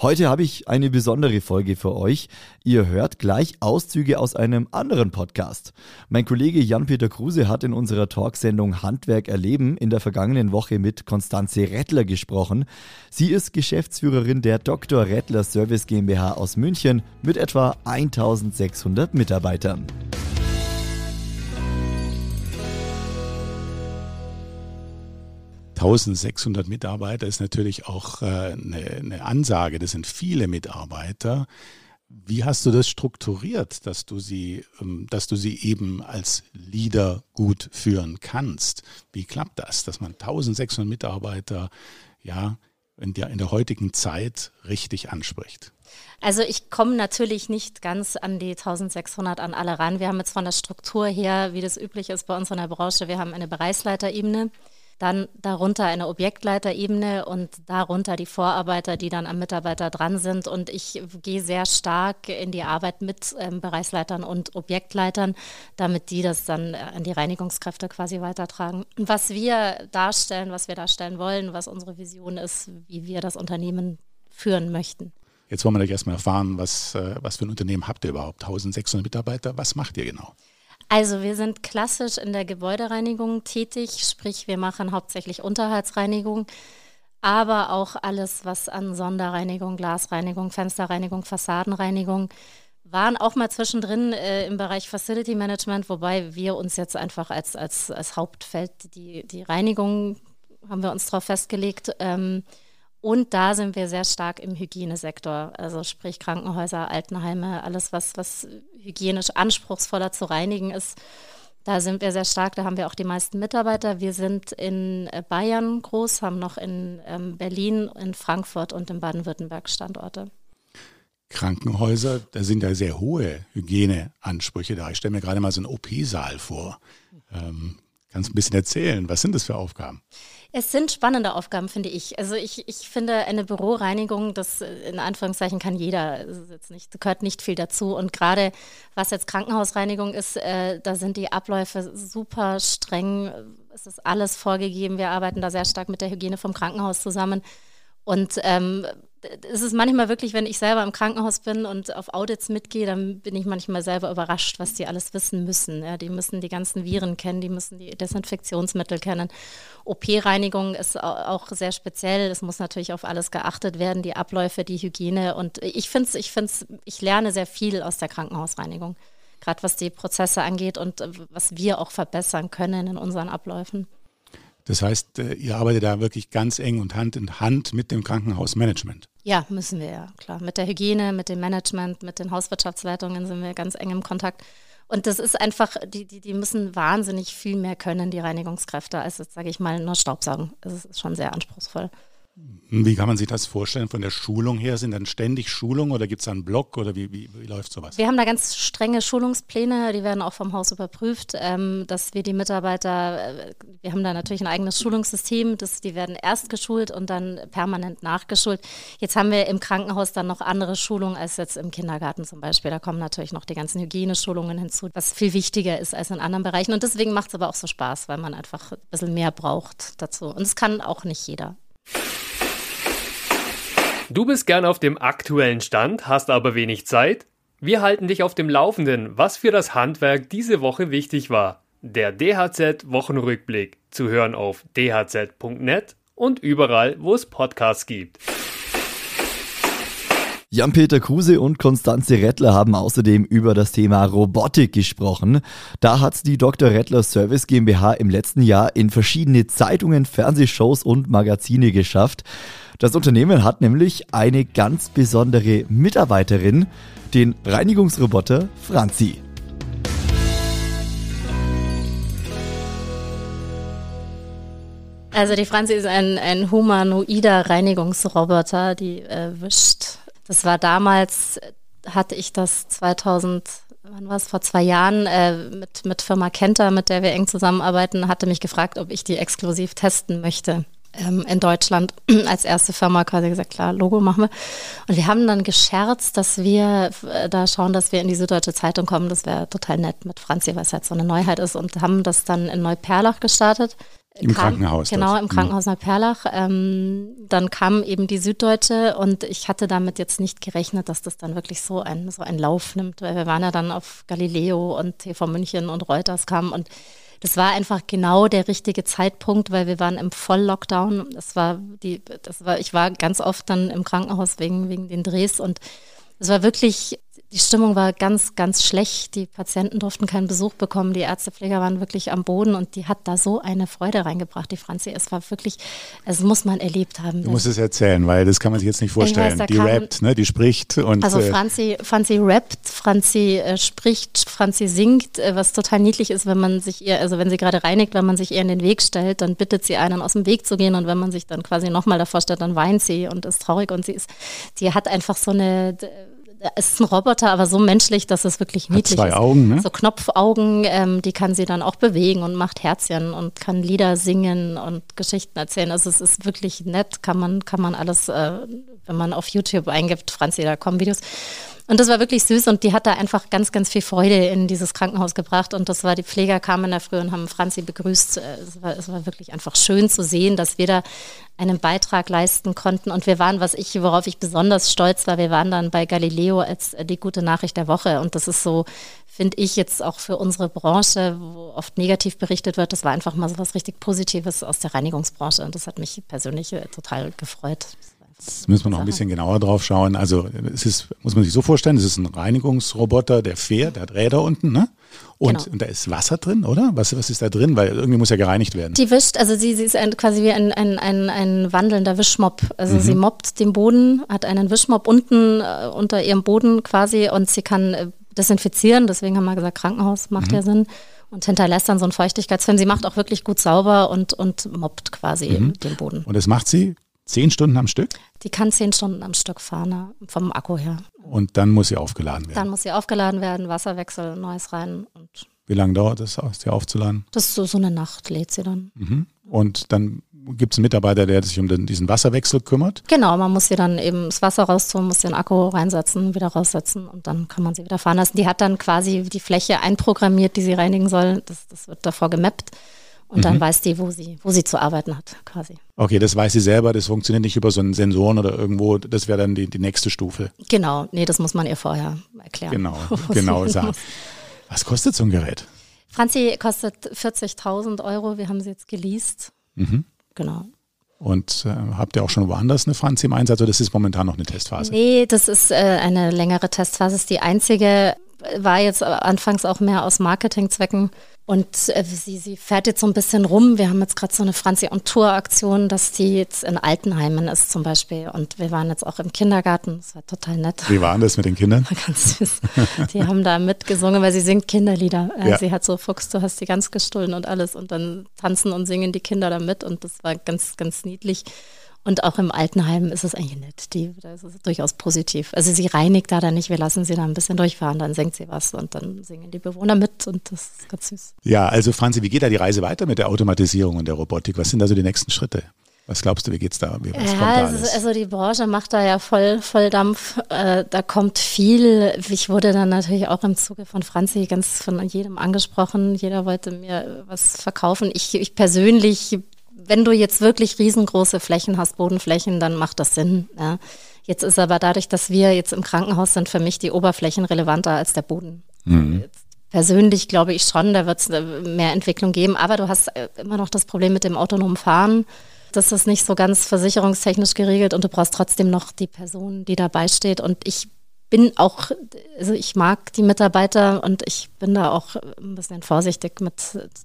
Heute habe ich eine besondere Folge für euch. Ihr hört gleich Auszüge aus einem anderen Podcast. Mein Kollege Jan-Peter Kruse hat in unserer Talksendung Handwerk erleben in der vergangenen Woche mit Konstanze Rettler gesprochen. Sie ist Geschäftsführerin der Dr. Rettler Service GmbH aus München mit etwa 1600 Mitarbeitern. 1600 Mitarbeiter ist natürlich auch äh, eine, eine Ansage. Das sind viele Mitarbeiter. Wie hast du das strukturiert, dass du sie, ähm, dass du sie eben als Leader gut führen kannst? Wie klappt das, dass man 1600 Mitarbeiter ja in der, in der heutigen Zeit richtig anspricht? Also ich komme natürlich nicht ganz an die 1600 an alle ran. Wir haben jetzt von der Struktur her, wie das üblich ist bei uns in der Branche, wir haben eine Bereichsleiterebene. Dann darunter eine Objektleiterebene und darunter die Vorarbeiter, die dann am Mitarbeiter dran sind. Und ich gehe sehr stark in die Arbeit mit ähm, Bereichsleitern und Objektleitern, damit die das dann äh, an die Reinigungskräfte quasi weitertragen. Was wir darstellen, was wir darstellen wollen, was unsere Vision ist, wie wir das Unternehmen führen möchten. Jetzt wollen wir gleich erstmal erfahren, was, äh, was für ein Unternehmen habt ihr überhaupt? 1600 Mitarbeiter, was macht ihr genau? Also wir sind klassisch in der Gebäudereinigung tätig, sprich wir machen hauptsächlich Unterhaltsreinigung, aber auch alles, was an Sonderreinigung, Glasreinigung, Fensterreinigung, Fassadenreinigung waren auch mal zwischendrin äh, im Bereich Facility Management, wobei wir uns jetzt einfach als, als, als Hauptfeld die, die Reinigung haben wir uns darauf festgelegt. Ähm, und da sind wir sehr stark im Hygienesektor, also sprich Krankenhäuser, Altenheime, alles, was, was hygienisch anspruchsvoller zu reinigen ist. Da sind wir sehr stark, da haben wir auch die meisten Mitarbeiter. Wir sind in äh, Bayern groß, haben noch in ähm, Berlin, in Frankfurt und in Baden-Württemberg Standorte. Krankenhäuser, da sind ja sehr hohe Hygieneansprüche da. Ich stelle mir gerade mal so einen OP-Saal vor. Ähm, kannst du ein bisschen erzählen, was sind das für Aufgaben? Es sind spannende Aufgaben, finde ich. Also ich, ich finde eine Büroreinigung, das äh, in Anführungszeichen kann jeder, nicht, gehört nicht viel dazu. Und gerade was jetzt Krankenhausreinigung ist, äh, da sind die Abläufe super streng. Es ist alles vorgegeben. Wir arbeiten da sehr stark mit der Hygiene vom Krankenhaus zusammen. Und ähm, es ist manchmal wirklich, wenn ich selber im Krankenhaus bin und auf Audits mitgehe, dann bin ich manchmal selber überrascht, was die alles wissen müssen. Ja, die müssen die ganzen Viren kennen, die müssen die Desinfektionsmittel kennen. OP-Reinigung ist auch sehr speziell. Es muss natürlich auf alles geachtet werden, die Abläufe, die Hygiene. Und ich finde es, ich finde ich lerne sehr viel aus der Krankenhausreinigung, gerade was die Prozesse angeht und was wir auch verbessern können in unseren Abläufen. Das heißt, äh, ihr arbeitet da wirklich ganz eng und Hand in Hand mit dem Krankenhausmanagement. Ja, müssen wir ja, klar. Mit der Hygiene, mit dem Management, mit den Hauswirtschaftsleitungen sind wir ganz eng im Kontakt. Und das ist einfach, die, die, die müssen wahnsinnig viel mehr können, die Reinigungskräfte, als jetzt, sage ich mal, nur Staubsaugen. Das ist schon sehr anspruchsvoll. Wie kann man sich das vorstellen von der Schulung her? Sind dann ständig Schulungen oder gibt es einen Blog oder wie, wie, wie, läuft sowas? Wir haben da ganz strenge Schulungspläne, die werden auch vom Haus überprüft, ähm, dass wir die Mitarbeiter, äh, wir haben da natürlich ein eigenes Schulungssystem, das, die werden erst geschult und dann permanent nachgeschult. Jetzt haben wir im Krankenhaus dann noch andere Schulungen als jetzt im Kindergarten zum Beispiel. Da kommen natürlich noch die ganzen Hygieneschulungen hinzu, was viel wichtiger ist als in anderen Bereichen. Und deswegen macht es aber auch so Spaß, weil man einfach ein bisschen mehr braucht dazu. Und es kann auch nicht jeder. Du bist gern auf dem aktuellen Stand, hast aber wenig Zeit? Wir halten dich auf dem Laufenden, was für das Handwerk diese Woche wichtig war. Der DHZ Wochenrückblick zu hören auf dhz.net und überall, wo es Podcasts gibt. Jan-Peter Kruse und Konstanze Rettler haben außerdem über das Thema Robotik gesprochen. Da hat die Dr. Rettler Service GmbH im letzten Jahr in verschiedene Zeitungen, Fernsehshows und Magazine geschafft. Das Unternehmen hat nämlich eine ganz besondere Mitarbeiterin, den Reinigungsroboter Franzi. Also die Franzi ist ein, ein humanoider Reinigungsroboter, die äh, wischt. Das war damals, hatte ich das 2000 wann war es, vor zwei Jahren äh, mit, mit Firma Kenter, mit der wir eng zusammenarbeiten, hatte mich gefragt, ob ich die exklusiv testen möchte ähm, in Deutschland als erste Firma quasi gesagt, klar, Logo machen wir. Und wir haben dann gescherzt, dass wir äh, da schauen, dass wir in die Süddeutsche Zeitung kommen. Das wäre total nett mit Franzi, weil es halt so eine Neuheit ist und haben das dann in Neuperlach gestartet. Im kam, Krankenhaus. Genau, dort. im mhm. Krankenhaus Neuperlach. Ähm, dann kam eben die Süddeutsche und ich hatte damit jetzt nicht gerechnet, dass das dann wirklich so ein, so einen Lauf nimmt, weil wir waren ja dann auf Galileo und TV München und Reuters kamen und das war einfach genau der richtige Zeitpunkt, weil wir waren im Volllockdown. Das war die, das war, ich war ganz oft dann im Krankenhaus wegen, wegen den Drehs und es war wirklich die Stimmung war ganz, ganz schlecht. Die Patienten durften keinen Besuch bekommen. Die Ärztepfleger waren wirklich am Boden und die hat da so eine Freude reingebracht, die Franzi. Es war wirklich, es muss man erlebt haben. Du musst es erzählen, weil das kann man sich jetzt nicht vorstellen. Weiß, die rappt, ne? die spricht und. Also äh, Franzi, Franzi rappt, Franzi äh, spricht, Franzi singt, äh, was total niedlich ist, wenn man sich ihr, also wenn sie gerade reinigt, wenn man sich ihr in den Weg stellt, dann bittet sie einen aus dem Weg zu gehen und wenn man sich dann quasi nochmal davor stellt, dann weint sie und ist traurig und sie ist, die hat einfach so eine es ist ein Roboter, aber so menschlich, dass es wirklich niedlich Hat zwei ist. Augen, ne? So Knopfaugen, ähm, die kann sie dann auch bewegen und macht Herzchen und kann Lieder singen und Geschichten erzählen. Also es ist wirklich nett, kann man, kann man alles, äh, wenn man auf YouTube eingibt, Franzi, da kommen Videos. Und das war wirklich süß und die hat da einfach ganz, ganz viel Freude in dieses Krankenhaus gebracht. Und das war, die Pfleger kamen in der Früh und haben Franzi begrüßt. Äh, es war, es war wirklich einfach schön zu sehen, dass wir da einen Beitrag leisten konnten. Und wir waren, was ich, worauf ich besonders stolz war, wir waren dann bei Galileo als äh, die gute Nachricht der Woche. Und das ist so, finde ich jetzt auch für unsere Branche, wo oft negativ berichtet wird, das war einfach mal so was richtig Positives aus der Reinigungsbranche. Und das hat mich persönlich äh, total gefreut. Jetzt müssen wir noch ein bisschen genauer drauf schauen. Also es ist, muss man sich so vorstellen, es ist ein Reinigungsroboter, der fährt, der hat Räder unten, ne? Und, genau. und da ist Wasser drin, oder? Was, was ist da drin? Weil irgendwie muss ja gereinigt werden. Die wischt, also sie, sie ist ein, quasi wie ein, ein, ein, ein wandelnder Wischmopp. Also mhm. sie mobbt den Boden, hat einen Wischmopp unten äh, unter ihrem Boden quasi und sie kann äh, desinfizieren. Deswegen haben wir gesagt, Krankenhaus macht mhm. ja Sinn und hinterlässt dann so einen Feuchtigkeitsfilm. Sie macht auch wirklich gut sauber und, und mobbt quasi mhm. den Boden. Und das macht sie Zehn Stunden am Stück? Die kann zehn Stunden am Stück fahren, vom Akku her. Und dann muss sie aufgeladen werden? Dann muss sie aufgeladen werden, Wasserwechsel, neues rein. Und Wie lange dauert es, sie aufzuladen? Das ist so, so eine Nacht, lädt sie dann. Mhm. Und dann gibt es einen Mitarbeiter, der sich um den, diesen Wasserwechsel kümmert? Genau, man muss sie dann eben das Wasser raustun, muss den Akku reinsetzen, wieder raussetzen und dann kann man sie wieder fahren lassen. Die hat dann quasi die Fläche einprogrammiert, die sie reinigen soll. Das, das wird davor gemappt. Und mhm. dann weiß die, wo sie, wo sie zu arbeiten hat, quasi. Okay, das weiß sie selber, das funktioniert nicht über so einen Sensoren oder irgendwo, das wäre dann die, die nächste Stufe. Genau, nee, das muss man ihr vorher erklären. Genau, genau sagen. Was kostet so ein Gerät? Franzi kostet 40.000 Euro, wir haben sie jetzt geleast. Mhm. Genau. Und äh, habt ihr auch schon woanders eine Franzi im Einsatz oder das ist momentan noch eine Testphase? Nee, das ist äh, eine längere Testphase, ist die einzige, war jetzt anfangs auch mehr aus Marketingzwecken und äh, sie, sie fährt jetzt so ein bisschen rum. Wir haben jetzt gerade so eine Franzi on Tour Aktion, dass die jetzt in Altenheimen ist zum Beispiel. Und wir waren jetzt auch im Kindergarten. Das war total nett. Wie war das mit den Kindern? Ganz süß. Die haben da mitgesungen, weil sie singt Kinderlieder. Äh, ja. Sie hat so Fuchs, du hast die ganz gestohlen und alles. Und dann tanzen und singen die Kinder da mit. Und das war ganz, ganz niedlich. Und auch im Altenheim ist es eigentlich nett. Die, das ist durchaus positiv. Also sie reinigt da dann nicht, wir lassen sie da ein bisschen durchfahren, dann senkt sie was und dann singen die Bewohner mit und das ist ganz süß. Ja, also Franzi, wie geht da die Reise weiter mit der Automatisierung und der Robotik? Was sind da so die nächsten Schritte? Was glaubst du, wie geht's da? Wie, was ja, da also, also, die Branche macht da ja voll, voll Dampf. Äh, da kommt viel. Ich wurde dann natürlich auch im Zuge von Franzi ganz von jedem angesprochen. Jeder wollte mir was verkaufen. Ich, ich persönlich wenn du jetzt wirklich riesengroße Flächen hast, Bodenflächen, dann macht das Sinn. Ja. Jetzt ist aber dadurch, dass wir jetzt im Krankenhaus sind, für mich die Oberflächen relevanter als der Boden. Mhm. Persönlich glaube ich schon, da wird es mehr Entwicklung geben, aber du hast äh, immer noch das Problem mit dem autonomen Fahren. Das ist nicht so ganz versicherungstechnisch geregelt und du brauchst trotzdem noch die Person, die dabei steht. Und ich bin auch, also ich mag die Mitarbeiter und ich bin da auch ein bisschen vorsichtig mit,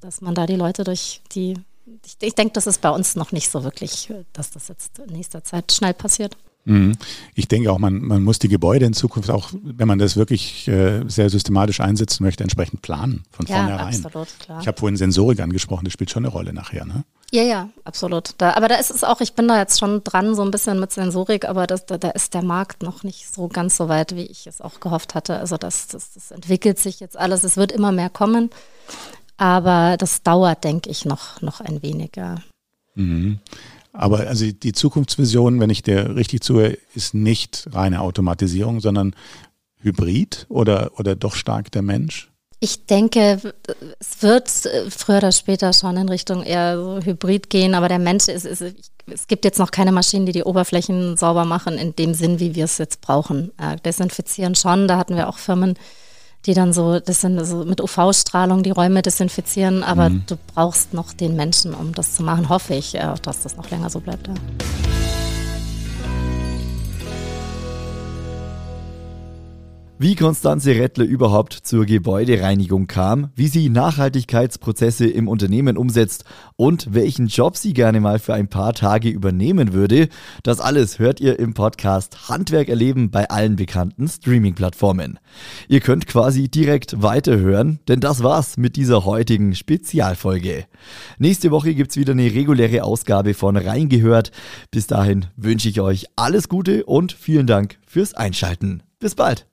dass man da die Leute durch die ich, ich denke, das ist bei uns noch nicht so wirklich, dass das jetzt in nächster Zeit schnell passiert. Mhm. Ich denke auch, man, man muss die Gebäude in Zukunft auch, wenn man das wirklich äh, sehr systematisch einsetzen möchte, entsprechend planen von ja, vornherein. Absolut, klar. Ich habe vorhin Sensorik angesprochen, das spielt schon eine Rolle nachher, ne? Ja, ja, absolut. Da, aber da ist es auch, ich bin da jetzt schon dran, so ein bisschen mit Sensorik, aber das, da, da ist der Markt noch nicht so ganz so weit, wie ich es auch gehofft hatte. Also das, das, das entwickelt sich jetzt alles, es wird immer mehr kommen, aber das dauert, denke ich, noch, noch ein weniger. Mhm. Aber also die Zukunftsvision, wenn ich dir richtig zuhöre, ist nicht reine Automatisierung, sondern Hybrid oder, oder doch stark der Mensch? Ich denke, es wird früher oder später schon in Richtung eher so Hybrid gehen, aber der Mensch ist, ist, es gibt jetzt noch keine Maschinen, die die Oberflächen sauber machen in dem Sinn, wie wir es jetzt brauchen. Äh, desinfizieren schon, da hatten wir auch Firmen, die dann so, das sind so mit UV-Strahlung die Räume desinfizieren, aber mhm. du brauchst noch den Menschen, um das zu machen, hoffe ich, äh, dass das noch länger so bleibt. Ja. Wie Konstanze Rettler überhaupt zur Gebäudereinigung kam, wie sie Nachhaltigkeitsprozesse im Unternehmen umsetzt und welchen Job sie gerne mal für ein paar Tage übernehmen würde, das alles hört ihr im Podcast Handwerk erleben bei allen bekannten Streaming-Plattformen. Ihr könnt quasi direkt weiterhören, denn das war's mit dieser heutigen Spezialfolge. Nächste Woche gibt's wieder eine reguläre Ausgabe von Reingehört. Bis dahin wünsche ich euch alles Gute und vielen Dank fürs Einschalten. Bis bald!